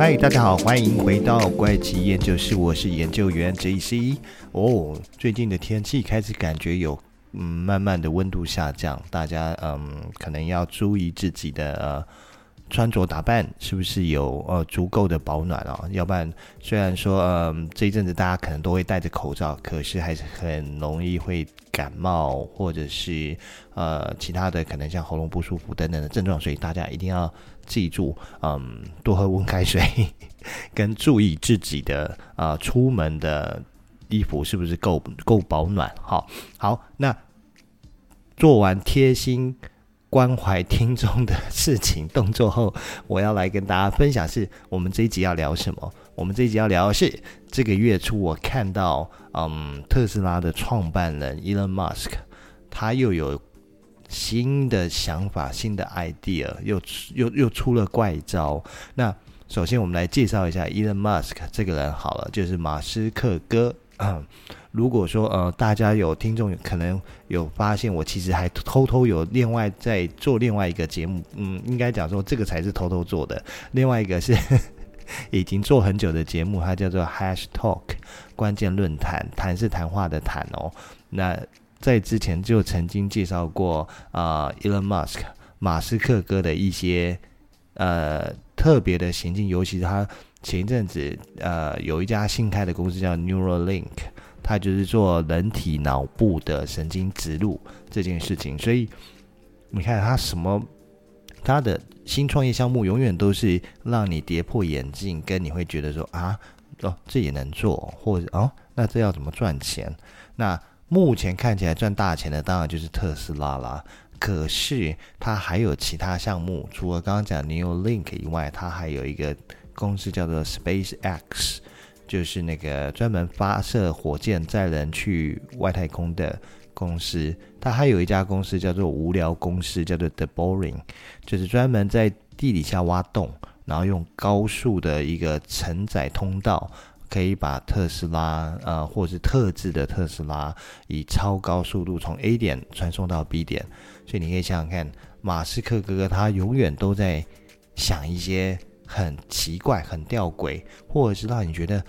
嗨，大家好，欢迎回到怪奇研究室，我是研究员 JC。哦，最近的天气开始感觉有嗯慢慢的温度下降，大家嗯可能要注意自己的呃穿着打扮是不是有呃足够的保暖哦，要不然虽然说嗯这一阵子大家可能都会戴着口罩，可是还是很容易会感冒或者是呃其他的可能像喉咙不舒服等等的症状，所以大家一定要。记住，嗯，多喝温开水，跟注意自己的啊、出门的衣服是不是够够保暖？好，好，那做完贴心关怀听众的事情动作后，我要来跟大家分享是我们这一集要聊什么？我们这一集要聊的是这个月初我看到，嗯，特斯拉的创办人 Elon Musk，他又有。新的想法，新的 idea，又又又出了怪招。那首先我们来介绍一下 Elon Musk 这个人好了，就是马斯克哥。嗯，如果说呃大家有听众可能有发现，我其实还偷偷有另外在做另外一个节目。嗯，应该讲说这个才是偷偷做的，另外一个是 已经做很久的节目，它叫做 Hash Talk 关键论坛，谈是谈话的谈哦。那在之前就曾经介绍过啊、，Elon Musk 马斯克哥的一些呃特别的行径，尤其是他前一阵子呃有一家新开的公司叫 Neuralink，他就是做人体脑部的神经植入这件事情，所以你看他什么他的新创业项目永远都是让你跌破眼镜，跟你会觉得说啊哦这也能做，或者哦那这要怎么赚钱？那目前看起来赚大钱的当然就是特斯拉啦，可是它还有其他项目，除了刚刚讲 Neuralink 以外，它还有一个公司叫做 SpaceX，就是那个专门发射火箭载人去外太空的公司。它还有一家公司叫做无聊公司，叫做 The Boring，就是专门在地底下挖洞，然后用高速的一个承载通道。可以把特斯拉，呃，或是特制的特斯拉，以超高速度从 A 点传送到 B 点。所以你可以想想看，马斯克哥哥他永远都在想一些很奇怪、很吊诡，或者是让你觉得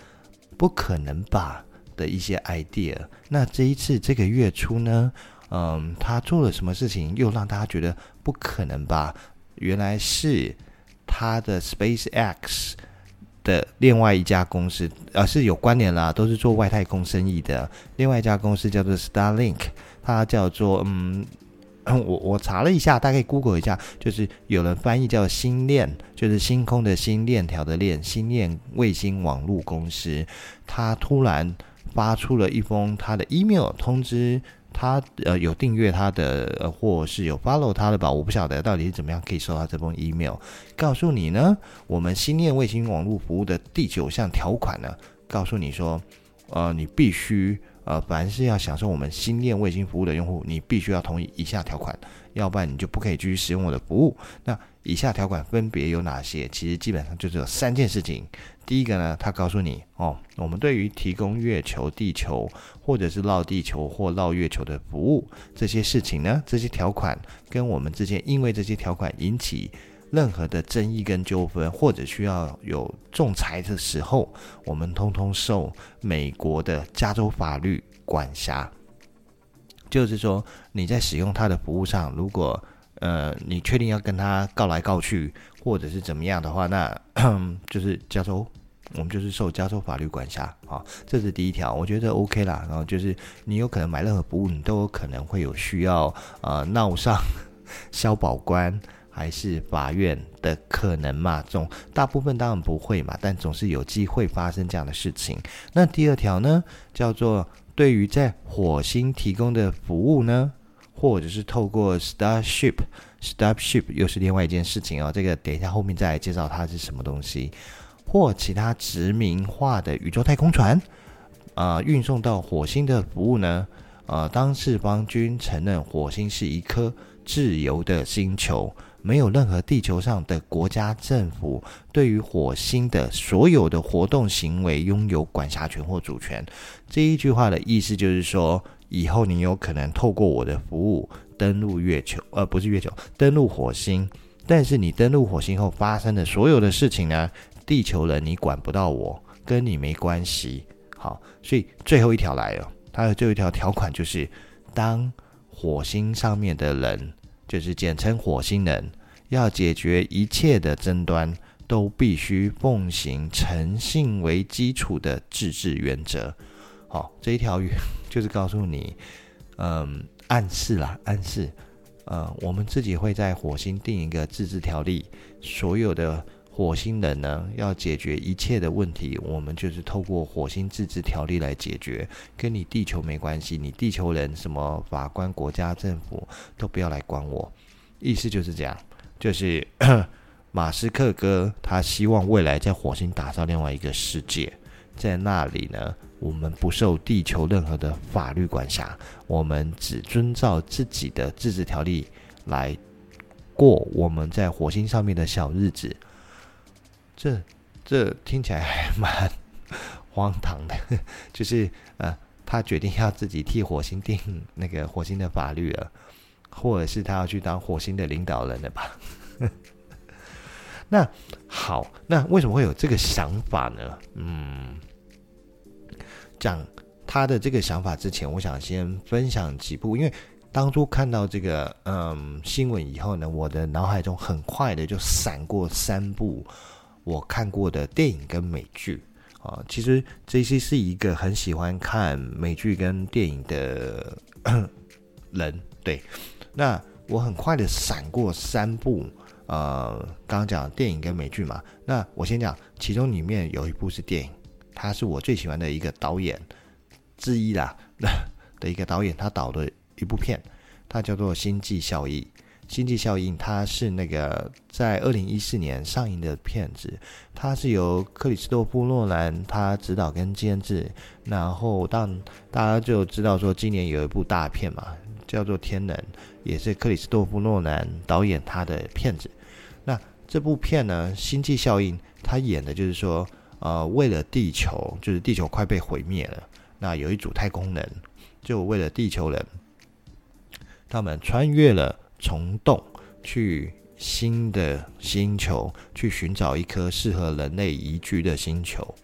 不可能吧的一些 idea。那这一次这个月初呢，嗯，他做了什么事情又让大家觉得不可能吧？原来是他的 SpaceX。的另外一家公司，呃，是有关联啦，都是做外太空生意的。另外一家公司叫做 Starlink，它叫做嗯，我我查了一下，大概 Google 一下，就是有人翻译叫星链，就是星空的星，链条的链，星链卫星网络公司。它突然发出了一封他的 email 通知。他呃有订阅他的，呃，或是有 follow 他的吧，我不晓得到底是怎么样可以收到这封 email，告诉你呢，我们星链卫星网络服务的第九项条款呢，告诉你说，呃，你必须呃，凡是要享受我们星链卫星服务的用户，你必须要同意以下条款，要不然你就不可以继续使用我的服务。那以下条款分别有哪些？其实基本上就只有三件事情。第一个呢，他告诉你哦，我们对于提供月球、地球，或者是绕地球或绕月球的服务这些事情呢，这些条款跟我们之间因为这些条款引起任何的争议跟纠纷，或者需要有仲裁的时候，我们通通受美国的加州法律管辖。就是说，你在使用他的服务上，如果呃你确定要跟他告来告去，或者是怎么样的话，那就是加州。我们就是受加州法律管辖啊，这是第一条，我觉得 OK 啦。然后就是你有可能买任何服务，你都有可能会有需要呃闹上 消保官还是法院的可能嘛？总大部分当然不会嘛，但总是有机会发生这样的事情。那第二条呢，叫做对于在火星提供的服务呢，或者是透过 Starship，Starship 又是另外一件事情哦。这个等一下后面再来介绍它是什么东西。或其他殖民化的宇宙太空船，啊、运送到火星的服务呢，呃，当四方均承认火星是一颗自由的星球，没有任何地球上的国家政府对于火星的所有的活动行为拥有管辖权或主权。这一句话的意思就是说，以后你有可能透过我的服务登陆月球，呃，不是月球，登陆火星。但是你登陆火星后发生的所有的事情呢，地球人你管不到我，跟你没关系。好，所以最后一条来了，它的最后一条条款就是，当火星上面的人，就是简称火星人，要解决一切的争端，都必须奉行诚信为基础的自治原则。好，这一条就是告诉你，嗯，暗示啦，暗示。呃，我们自己会在火星定一个自治条例，所有的火星人呢，要解决一切的问题，我们就是透过火星自治条例来解决，跟你地球没关系，你地球人什么法官、国家政府都不要来管我，意思就是这样，就是 马斯克哥他希望未来在火星打造另外一个世界。在那里呢，我们不受地球任何的法律管辖，我们只遵照自己的自治条例来过我们在火星上面的小日子。这这听起来还 蛮荒唐的，就是呃，他决定要自己替火星定那个火星的法律了，或者是他要去当火星的领导人了吧？那好，那为什么会有这个想法呢？嗯。讲他的这个想法之前，我想先分享几部，因为当初看到这个嗯新闻以后呢，我的脑海中很快的就闪过三部我看过的电影跟美剧啊。其实 JC 是一个很喜欢看美剧跟电影的 人，对。那我很快的闪过三部，呃，刚刚讲电影跟美剧嘛。那我先讲，其中里面有一部是电影。他是我最喜欢的一个导演之一啦，的一个导演，他导的一部片，它叫做《星际效应》。《星际效应》它是那个在二零一四年上映的片子，它是由克里斯多夫诺兰他指导跟监制，然后当大家就知道说今年有一部大片嘛，叫做《天能》，也是克里斯多夫诺兰导演他的片子。那这部片呢，《星际效应》他演的就是说。呃，为了地球，就是地球快被毁灭了。那有一组太空人，就为了地球人，他们穿越了虫洞，去新的星球，去寻找一颗适合人类宜居的星球。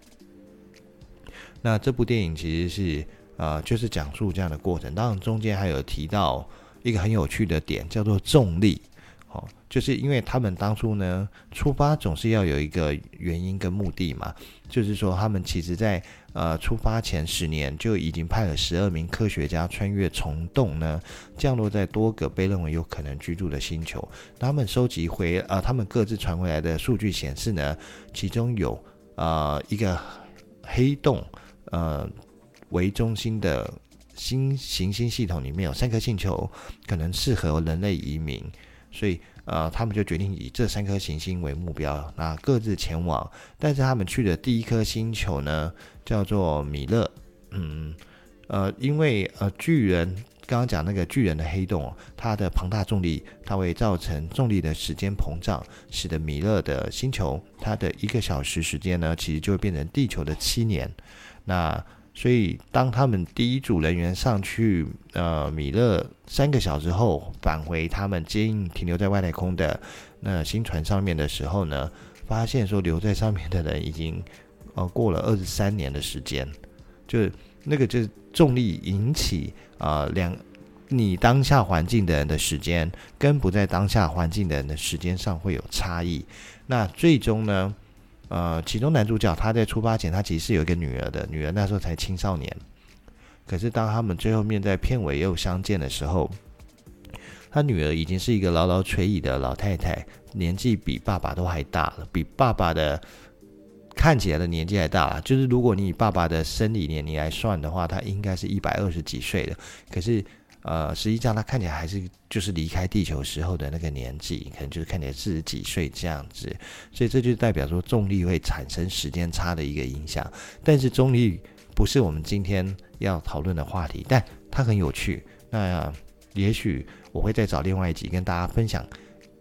那这部电影其实是呃，就是讲述这样的过程。当然，中间还有提到一个很有趣的点，叫做重力。就是因为他们当初呢出发总是要有一个原因跟目的嘛，就是说他们其实在呃出发前十年就已经派了十二名科学家穿越虫洞呢，降落在多个被认为有可能居住的星球。他们收集回呃他们各自传回来的数据显示呢，其中有呃一个黑洞呃为中心的新行星系统里面有三颗星球可能适合人类移民。所以，呃，他们就决定以这三颗行星为目标，那各自前往。但是他们去的第一颗星球呢，叫做米勒。嗯，呃，因为呃，巨人刚刚讲那个巨人的黑洞，它的庞大重力，它会造成重力的时间膨胀，使得米勒的星球，它的一个小时时间呢，其实就会变成地球的七年。那所以，当他们第一组人员上去，呃，米勒三个小时后返回他们接应停留在外太空的那星船上面的时候呢，发现说留在上面的人已经呃过了二十三年的时间，就那个就是重力引起啊、呃、两你当下环境的人的时间跟不在当下环境的人的时间上会有差异，那最终呢？呃，其中男主角他在出发前，他其实是有一个女儿的，女儿那时候才青少年。可是当他们最后面在片尾又相见的时候，他女儿已经是一个老老垂椅的老太太，年纪比爸爸都还大了，比爸爸的看起来的年纪还大了。就是如果你以爸爸的生理年龄来算的话，他应该是一百二十几岁的。可是。呃，实际上他看起来还是就是离开地球时候的那个年纪，可能就是看起来四十几岁这样子，所以这就代表说重力会产生时间差的一个影响。但是重力不是我们今天要讨论的话题，但它很有趣。那也许我会再找另外一集跟大家分享。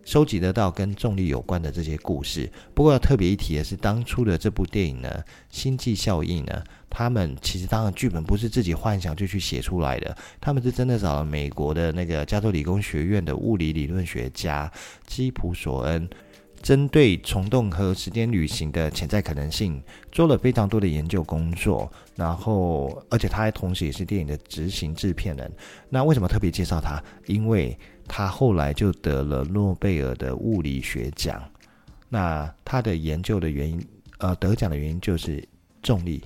收集得到跟重力有关的这些故事。不过要特别一提的是，当初的这部电影呢，《星际效应》呢，他们其实当然剧本不是自己幻想就去写出来的，他们是真的找了美国的那个加州理工学院的物理理论学家基普索恩，针对虫洞和时间旅行的潜在可能性，做了非常多的研究工作。然后，而且他还同时也是电影的执行制片人。那为什么特别介绍他？因为他后来就得了诺贝尔的物理学奖。那他的研究的原因，呃，得奖的原因就是重力，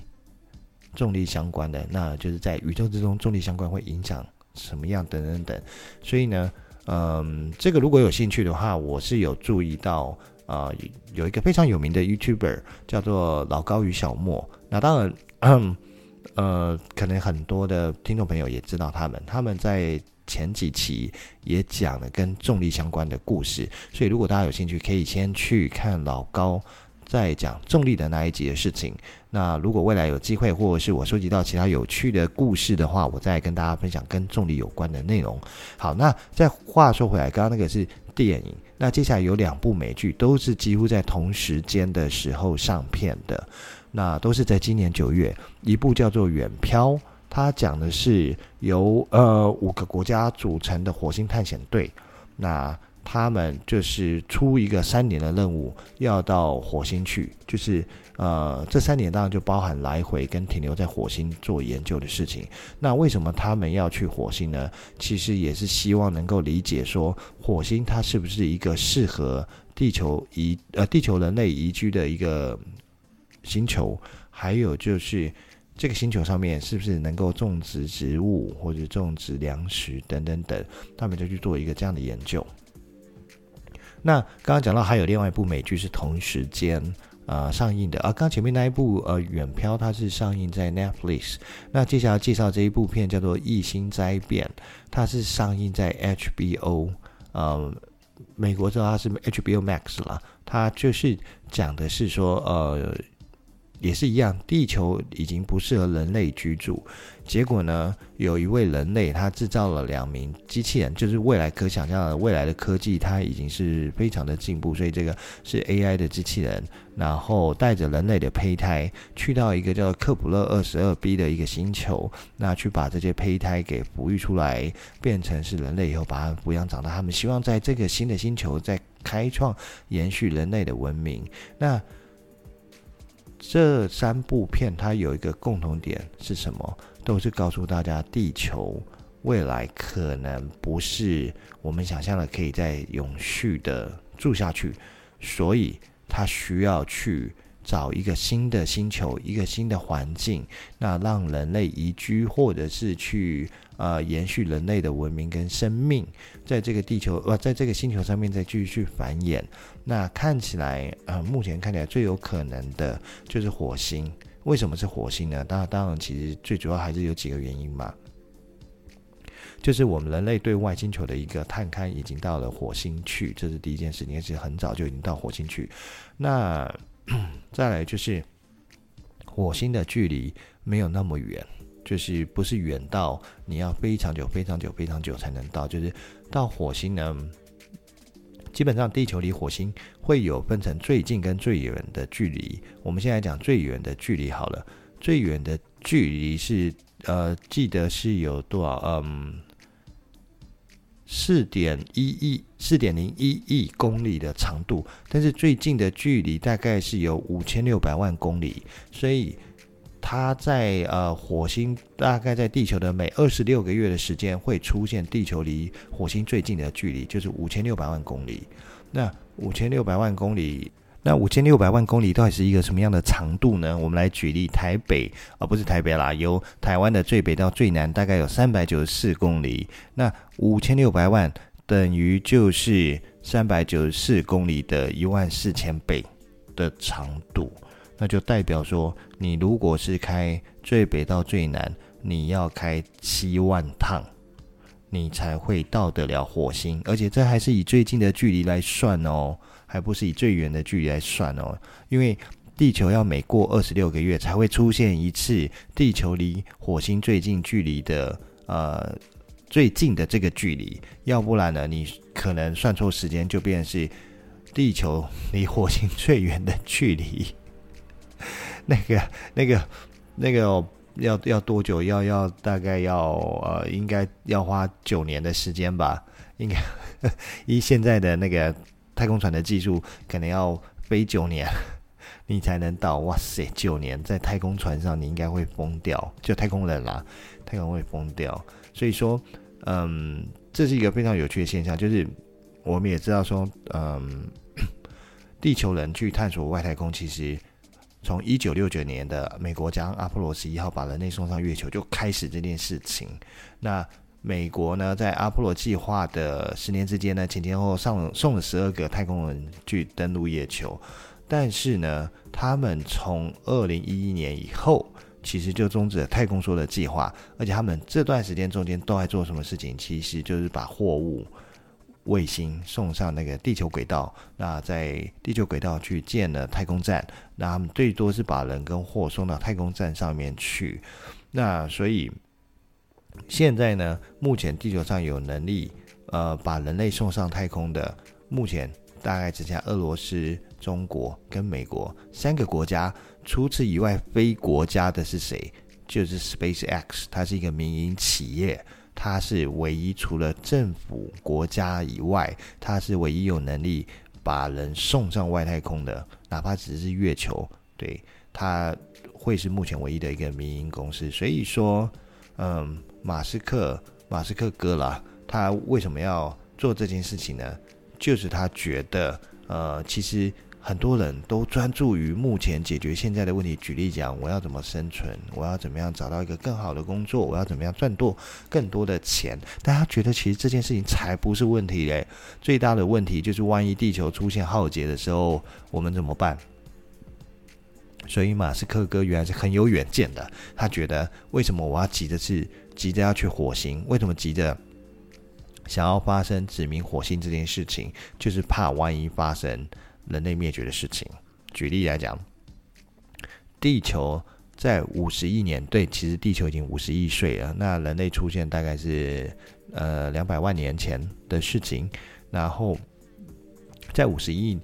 重力相关的，那就是在宇宙之中，重力相关会影响什么样等等等。所以呢，嗯，这个如果有兴趣的话，我是有注意到，呃，有一个非常有名的 YouTuber 叫做老高与小莫。那当然，呃，可能很多的听众朋友也知道他们，他们在。前几期也讲了跟重力相关的故事，所以如果大家有兴趣，可以先去看老高在讲重力的那一集的事情。那如果未来有机会，或者是我收集到其他有趣的故事的话，我再跟大家分享跟重力有关的内容。好，那再话说回来，刚刚那个是电影，那接下来有两部美剧，都是几乎在同时间的时候上片的，那都是在今年九月，一部叫做《远漂》。他讲的是由呃五个国家组成的火星探险队，那他们就是出一个三年的任务，要到火星去，就是呃这三年当然就包含来回跟停留在火星做研究的事情。那为什么他们要去火星呢？其实也是希望能够理解说火星它是不是一个适合地球移呃地球人类移居的一个星球，还有就是。这个星球上面是不是能够种植植物或者种植粮食等等等，他们就去做一个这样的研究。那刚刚讲到还有另外一部美剧是同时间呃上映的，而、啊、刚前面那一部呃远漂它是上映在 Netflix，那接下来介绍这一部片叫做异星灾变，它是上映在 HBO，呃，美国知道它是 HBO Max 啦，它就是讲的是说呃。也是一样，地球已经不适合人类居住。结果呢，有一位人类他制造了两名机器人，就是未来可想象的未来的科技，它已经是非常的进步。所以这个是 AI 的机器人，然后带着人类的胚胎去到一个叫做克普勒二十二 b 的一个星球，那去把这些胚胎给哺育出来，变成是人类以后把它抚养长大。他们希望在这个新的星球再开创延续人类的文明。那这三部片它有一个共同点是什么？都是告诉大家，地球未来可能不是我们想象的可以再永续的住下去，所以它需要去找一个新的星球，一个新的环境，那让人类移居，或者是去。呃，延续人类的文明跟生命，在这个地球呃，在这个星球上面再继续繁衍。那看起来，呃，目前看起来最有可能的就是火星。为什么是火星呢？当然，当然，其实最主要还是有几个原因嘛。就是我们人类对外星球的一个探勘已经到了火星去，这是第一件事情，是很早就已经到火星去。那 再来就是火星的距离没有那么远。就是不是远到你要非常久、非常久、非常久才能到，就是到火星呢。基本上地球离火星会有分成最近跟最远的距离。我们现在讲最远的距离好了，最远的距离是呃，记得是有多少？嗯，四点一亿、四点零一亿公里的长度。但是最近的距离大概是有五千六百万公里，所以。它在呃火星，大概在地球的每二十六个月的时间会出现地球离火星最近的距离，就是五千六百万公里。那五千六百万公里，那五千六百万公里到底是一个什么样的长度呢？我们来举例，台北啊，不是台北啦，由台湾的最北到最南大概有三百九十四公里。那五千六百万等于就是三百九十四公里的一万四千倍的长度。那就代表说，你如果是开最北到最南，你要开七万趟，你才会到得了火星。而且这还是以最近的距离来算哦，还不是以最远的距离来算哦。因为地球要每过二十六个月才会出现一次地球离火星最近距离的呃最近的这个距离，要不然呢，你可能算错时间，就变成是地球离火星最远的距离。那个、那个、那个要要多久？要要大概要呃，应该要花九年的时间吧？应该以现在的那个太空船的技术，可能要飞九年。你才能到，哇塞！九年在太空船上，你应该会疯掉，就太空人啦，太空会疯掉。所以说，嗯，这是一个非常有趣的现象，就是我们也知道说，嗯，地球人去探索外太空，其实从一九六九年的美国将阿波罗十一号把人类送上月球就开始这件事情。那美国呢，在阿波罗计划的十年之间呢，前前后后上送了十二个太空人去登陆月球。但是呢，他们从二零一一年以后，其实就终止了太空梭的计划，而且他们这段时间中间都在做什么事情？其实就是把货物、卫星送上那个地球轨道。那在地球轨道去建了太空站，那他们最多是把人跟货送到太空站上面去。那所以现在呢，目前地球上有能力呃把人类送上太空的，目前大概只剩下俄罗斯。中国跟美国三个国家，除此以外，非国家的是谁？就是 SpaceX，它是一个民营企业，他是唯一除了政府国家以外，他是唯一有能力把人送上外太空的，哪怕只是月球。对，他会是目前唯一的一个民营公司。所以说，嗯，马斯克，马斯克哥啦，他为什么要做这件事情呢？就是他觉得，呃，其实。很多人都专注于目前解决现在的问题。举例讲，我要怎么生存？我要怎么样找到一个更好的工作？我要怎么样赚多更多的钱？但他觉得其实这件事情才不是问题嘞。最大的问题就是万一地球出现浩劫的时候，我们怎么办？所以马斯克哥原来是很有远见的。他觉得为什么我要急着去急着要去火星？为什么急着想要发生殖民火星这件事情？就是怕万一发生。人类灭绝的事情，举例来讲，地球在五十亿年，对，其实地球已经五十亿岁了。那人类出现大概是呃两百万年前的事情。然后在五十亿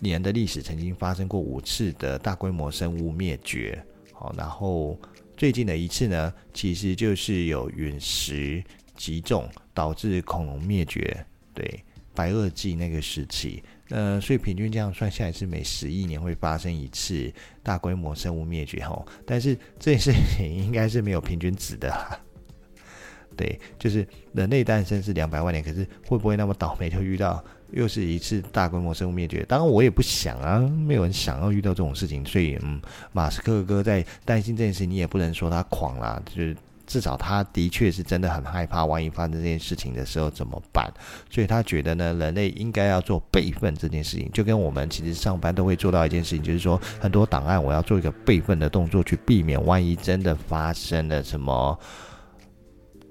年的历史，曾经发生过五次的大规模生物灭绝。好，然后最近的一次呢，其实就是有陨石击中，导致恐龙灭绝。对，白垩纪那个时期。呃，所以平均这样算下来是每十亿年会发生一次大规模生物灭绝吼，但是这件事情应该是没有平均值的，对，就是人类诞生是两百万年，可是会不会那么倒霉就遇到又是一次大规模生物灭绝？当然我也不想啊，没有人想要遇到这种事情，所以嗯，马斯克哥在担心这件事，你也不能说他狂啦，就是。至少他的确是真的很害怕，万一发生这件事情的时候怎么办？所以他觉得呢，人类应该要做备份这件事情，就跟我们其实上班都会做到一件事情，就是说很多档案我要做一个备份的动作，去避免万一真的发生了什么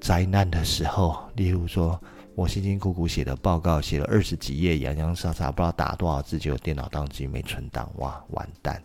灾难的时候，例如说我辛辛苦苦写的报告写了二十几页，洋洋洒洒不知道打多少字，结果电脑当机没存档，哇，完蛋！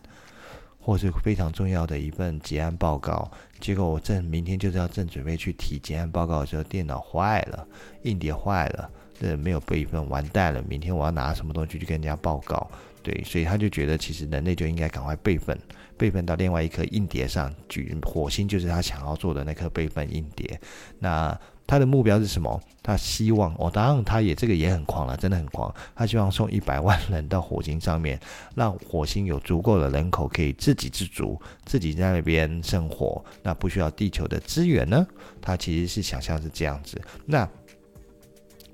或是非常重要的一份结案报告，结果我正明天就是要正准备去体检报告的时候，电脑坏了，硬碟坏了，这没有备份，完蛋了。明天我要拿什么东西去跟人家报告？对，所以他就觉得其实人类就应该赶快备份，备份到另外一颗硬碟上，举火星就是他想要做的那颗备份硬碟。那。他的目标是什么？他希望，哦，当然他也这个也很狂了，真的很狂。他希望送一百万人到火星上面，让火星有足够的人口可以自给自足，自己在那边生活，那不需要地球的资源呢？他其实是想象是这样子。那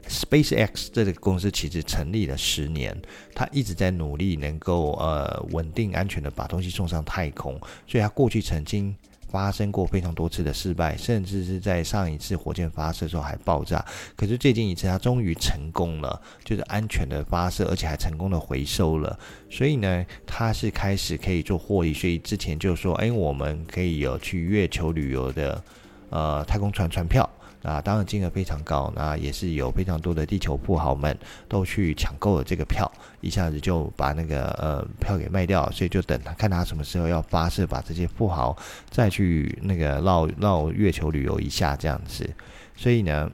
SpaceX 这个公司其实成立了十年，他一直在努力能够呃稳定安全的把东西送上太空，所以他过去曾经。发生过非常多次的失败，甚至是在上一次火箭发射的时候还爆炸。可是最近一次，它终于成功了，就是安全的发射，而且还成功的回收了。所以呢，它是开始可以做获利。所以之前就说，哎，我们可以有去月球旅游的呃太空船船票。啊，当然金额非常高，那也是有非常多的地球富豪们都去抢购了这个票，一下子就把那个呃票给卖掉，所以就等他看他什么时候要发射，把这些富豪再去那个绕绕月球旅游一下这样子。所以呢，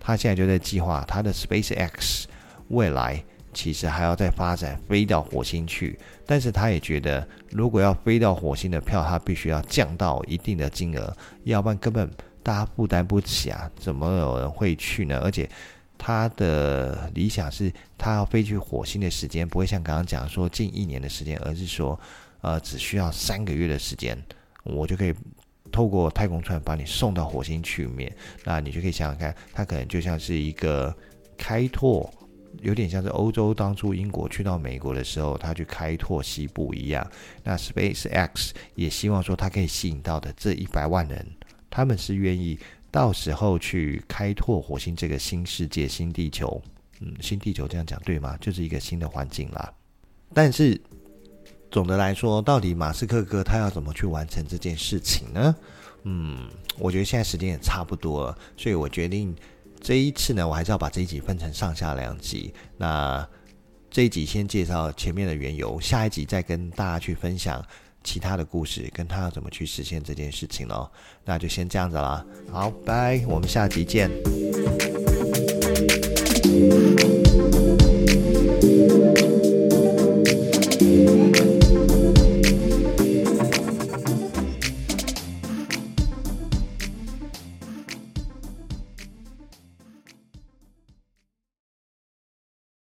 他现在就在计划他的 SpaceX 未来其实还要再发展飞到火星去，但是他也觉得如果要飞到火星的票，他必须要降到一定的金额，要不然根本。大家负担不起啊，怎么有人会去呢？而且他的理想是，他要飞去火星的时间不会像刚刚讲说近一年的时间，而是说，呃，只需要三个月的时间，我就可以透过太空船把你送到火星去面。那你就可以想想看，他可能就像是一个开拓，有点像是欧洲当初英国去到美国的时候，他去开拓西部一样。那 SpaceX 也希望说，他可以吸引到的这一百万人。他们是愿意到时候去开拓火星这个新世界、新地球，嗯，新地球这样讲对吗？就是一个新的环境啦。但是总的来说，到底马斯克哥他要怎么去完成这件事情呢？嗯，我觉得现在时间也差不多了，所以我决定这一次呢，我还是要把这一集分成上下两集。那这一集先介绍前面的缘由，下一集再跟大家去分享。其他的故事跟他要怎么去实现这件事情喽？那就先这样子啦。好，拜，我们下集见。